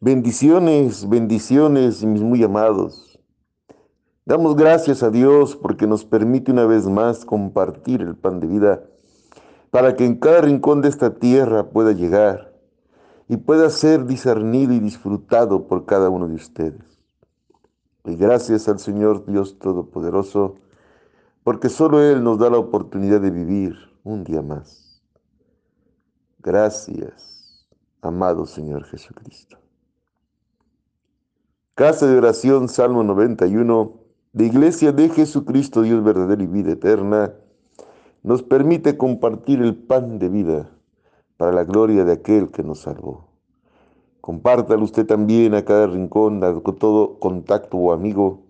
Bendiciones, bendiciones, mis muy amados. Damos gracias a Dios porque nos permite una vez más compartir el pan de vida para que en cada rincón de esta tierra pueda llegar y pueda ser discernido y disfrutado por cada uno de ustedes. Y gracias al Señor Dios Todopoderoso, porque solo Él nos da la oportunidad de vivir un día más. Gracias, amado Señor Jesucristo. Casa de oración, Salmo 91, de Iglesia de Jesucristo, Dios verdadero y vida eterna, nos permite compartir el pan de vida para la gloria de aquel que nos salvó. Compártalo usted también a cada rincón, a todo contacto o amigo,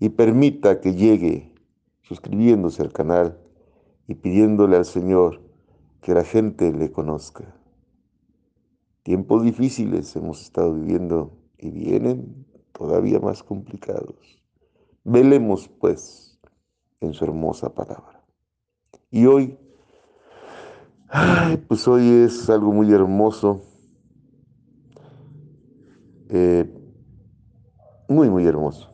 y permita que llegue suscribiéndose al canal y pidiéndole al Señor que la gente le conozca. Tiempos difíciles hemos estado viviendo y vienen todavía más complicados. Velemos, pues, en su hermosa palabra. Y hoy, pues hoy es algo muy hermoso, eh, muy, muy hermoso,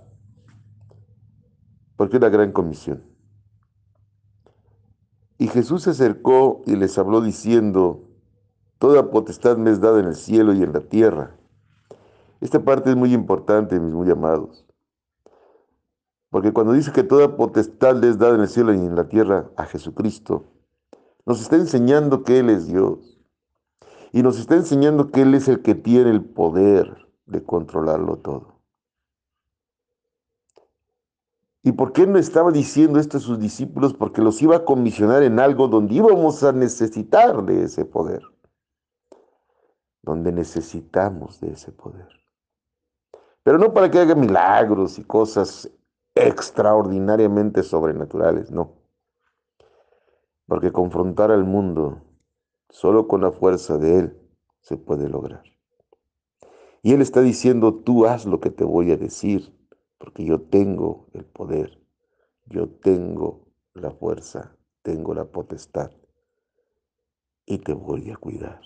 porque es la gran comisión. Y Jesús se acercó y les habló diciendo, Toda potestad me es dada en el cielo y en la tierra. Esta parte es muy importante, mis muy amados. Porque cuando dice que toda potestad es dada en el cielo y en la tierra a Jesucristo, nos está enseñando que Él es Dios. Y nos está enseñando que Él es el que tiene el poder de controlarlo todo. ¿Y por qué no estaba diciendo esto a sus discípulos? Porque los iba a comisionar en algo donde íbamos a necesitar de ese poder. Donde necesitamos de ese poder. Pero no para que haga milagros y cosas extraordinariamente sobrenaturales, no. Porque confrontar al mundo solo con la fuerza de Él se puede lograr. Y Él está diciendo, tú haz lo que te voy a decir, porque yo tengo el poder, yo tengo la fuerza, tengo la potestad y te voy a cuidar.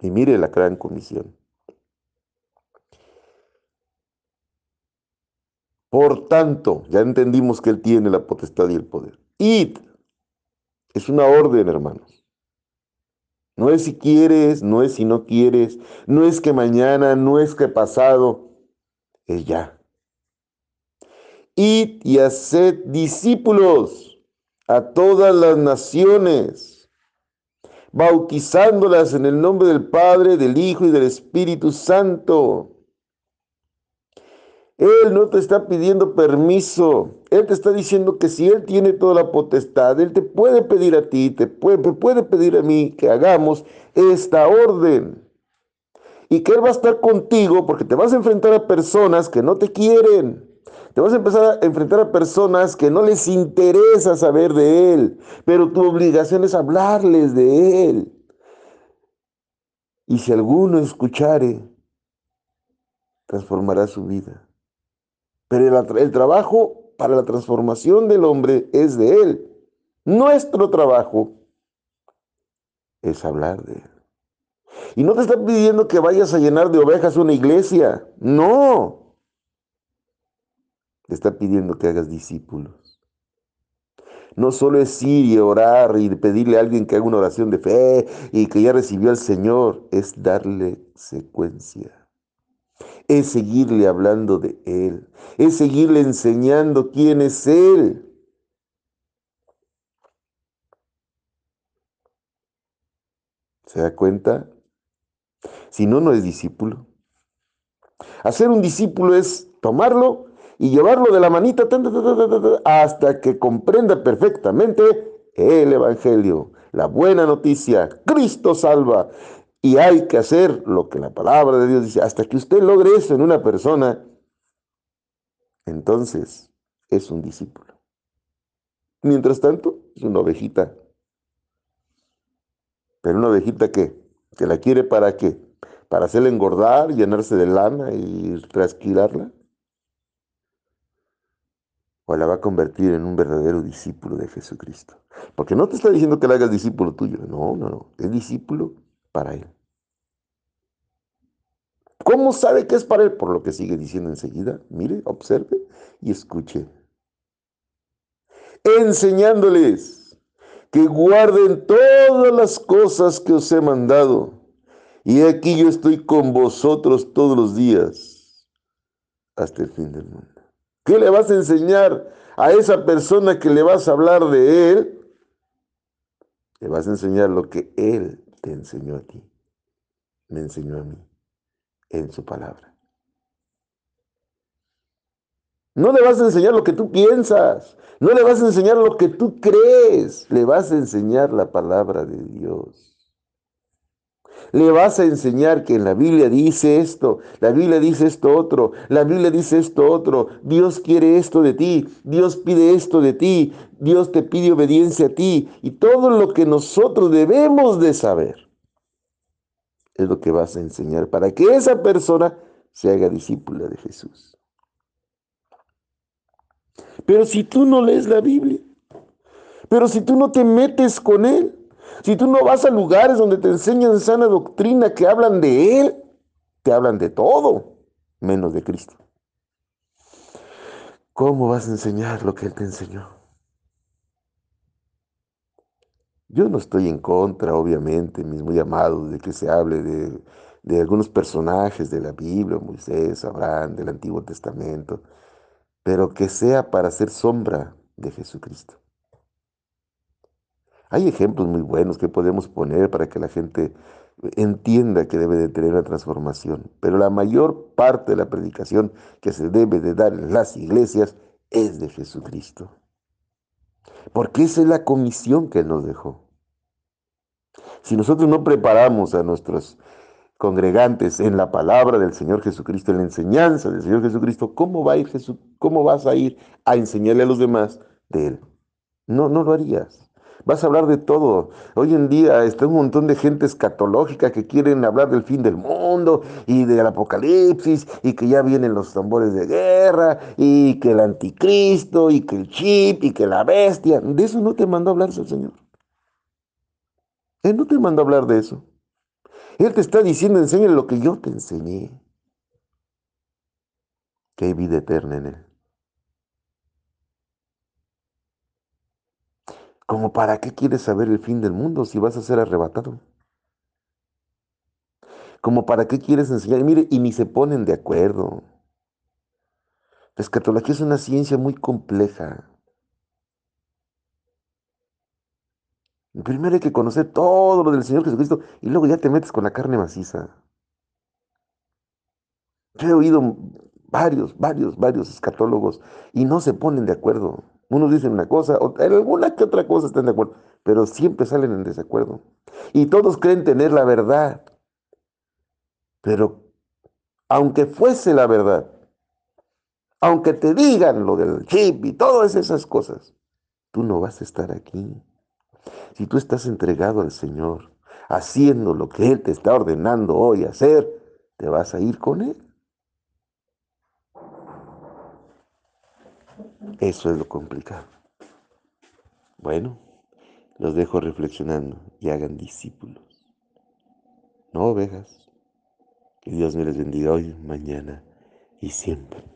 Y mire la gran comisión. Por tanto, ya entendimos que Él tiene la potestad y el poder. Id. Es una orden, hermanos. No es si quieres, no es si no quieres, no es que mañana, no es que pasado, es ya. Id y haced discípulos a todas las naciones, bautizándolas en el nombre del Padre, del Hijo y del Espíritu Santo él no te está pidiendo permiso. Él te está diciendo que si Él tiene toda la potestad, Él te puede pedir a ti, te puede, puede pedir a mí que hagamos esta orden. Y que Él va a estar contigo porque te vas a enfrentar a personas que no te quieren. Te vas a empezar a enfrentar a personas que no les interesa saber de Él. Pero tu obligación es hablarles de Él. Y si alguno escuchare, transformará su vida. Pero el, trabajo para la transformación del hombre es de Él. Nuestro trabajo es hablar de Él. Y no te está pidiendo que vayas a llenar de ovejas una iglesia. No. Te está pidiendo que hagas discípulos. No solo es ir y orar y pedirle a alguien que haga una oración de fe y que ya recibió al Señor. Es darle secuencia es seguirle hablando de Él, es seguirle enseñando quién es Él. ¿Se da cuenta? Si no, no es discípulo. Hacer un discípulo es tomarlo y llevarlo de la manita hasta que comprenda perfectamente el Evangelio, la buena noticia. Cristo salva. Y hay que hacer lo que la palabra de Dios dice. Hasta que usted logre eso en una persona, entonces es un discípulo. Mientras tanto, es una ovejita. Pero una ovejita que, que la quiere para qué? Para hacerla engordar, llenarse de lana y trasquilarla. O la va a convertir en un verdadero discípulo de Jesucristo. Porque no te está diciendo que la hagas discípulo tuyo. No, no, no. Es discípulo para Él. ¿Cómo sabe que es para él? Por lo que sigue diciendo enseguida. Mire, observe y escuche. Enseñándoles que guarden todas las cosas que os he mandado. Y aquí yo estoy con vosotros todos los días hasta el fin del mundo. ¿Qué le vas a enseñar a esa persona que le vas a hablar de él? Le vas a enseñar lo que él te enseñó a ti. Me enseñó a mí en su palabra. No le vas a enseñar lo que tú piensas, no le vas a enseñar lo que tú crees, le vas a enseñar la palabra de Dios. Le vas a enseñar que en la Biblia dice esto, la Biblia dice esto otro, la Biblia dice esto otro, Dios quiere esto de ti, Dios pide esto de ti, Dios te pide obediencia a ti y todo lo que nosotros debemos de saber es lo que vas a enseñar para que esa persona se haga discípula de Jesús. Pero si tú no lees la Biblia, pero si tú no te metes con Él, si tú no vas a lugares donde te enseñan sana doctrina que hablan de Él, te hablan de todo, menos de Cristo. ¿Cómo vas a enseñar lo que Él te enseñó? Yo no estoy en contra, obviamente, mis muy amados, de que se hable de, algunos personajes de la Biblia, Moisés, Abraham, del Antiguo Testamento, pero que sea para ser sombra de Jesucristo. Hay ejemplos muy buenos que podemos poner para que la gente entienda que debe de tener la transformación, pero la mayor parte de la predicación que se debe de dar en las iglesias es de Jesucristo. Porque esa es la comisión que Él nos dejó. Si nosotros no preparamos a nuestros congregantes en la palabra del Señor Jesucristo, en la enseñanza del Señor Jesucristo, ¿cómo va a ir Jesús? ¿Cómo vas a ir a enseñarle a los demás de él? No, no lo harías. Vas a hablar de todo. Hoy en día está un montón de gente escatológica que quieren hablar del fin del mundo y del apocalipsis y que ya vienen los tambores de guerra y que el anticristo y que el chip y que la bestia. De eso no te mandó a hablar Señor. Él no te mandó a hablar de eso. Él te está diciendo, enseña lo que yo te enseñé. Que hay vida eterna en Él. ¿Como para qué quieres saber el fin del mundo si vas a ser arrebatado? ¿Como para qué quieres enseñar? mire, y ni se ponen de acuerdo. La escatología es una ciencia muy compleja. Primero hay que conocer todo lo del Señor Jesucristo y luego ya te metes con la carne maciza. Yo he oído varios, varios, varios escatólogos y no se ponen de acuerdo. Unos dicen una cosa, en alguna que otra cosa están de acuerdo, pero siempre salen en desacuerdo. Y todos creen tener la verdad. Pero aunque fuese la verdad, aunque te digan lo del chip y todas esas cosas, tú no vas a estar aquí. Si tú estás entregado al Señor, haciendo lo que Él te está ordenando hoy hacer, te vas a ir con Él. Eso es lo complicado. Bueno, los dejo reflexionando y hagan discípulos. No ovejas. Que Dios me les bendiga hoy, mañana y siempre.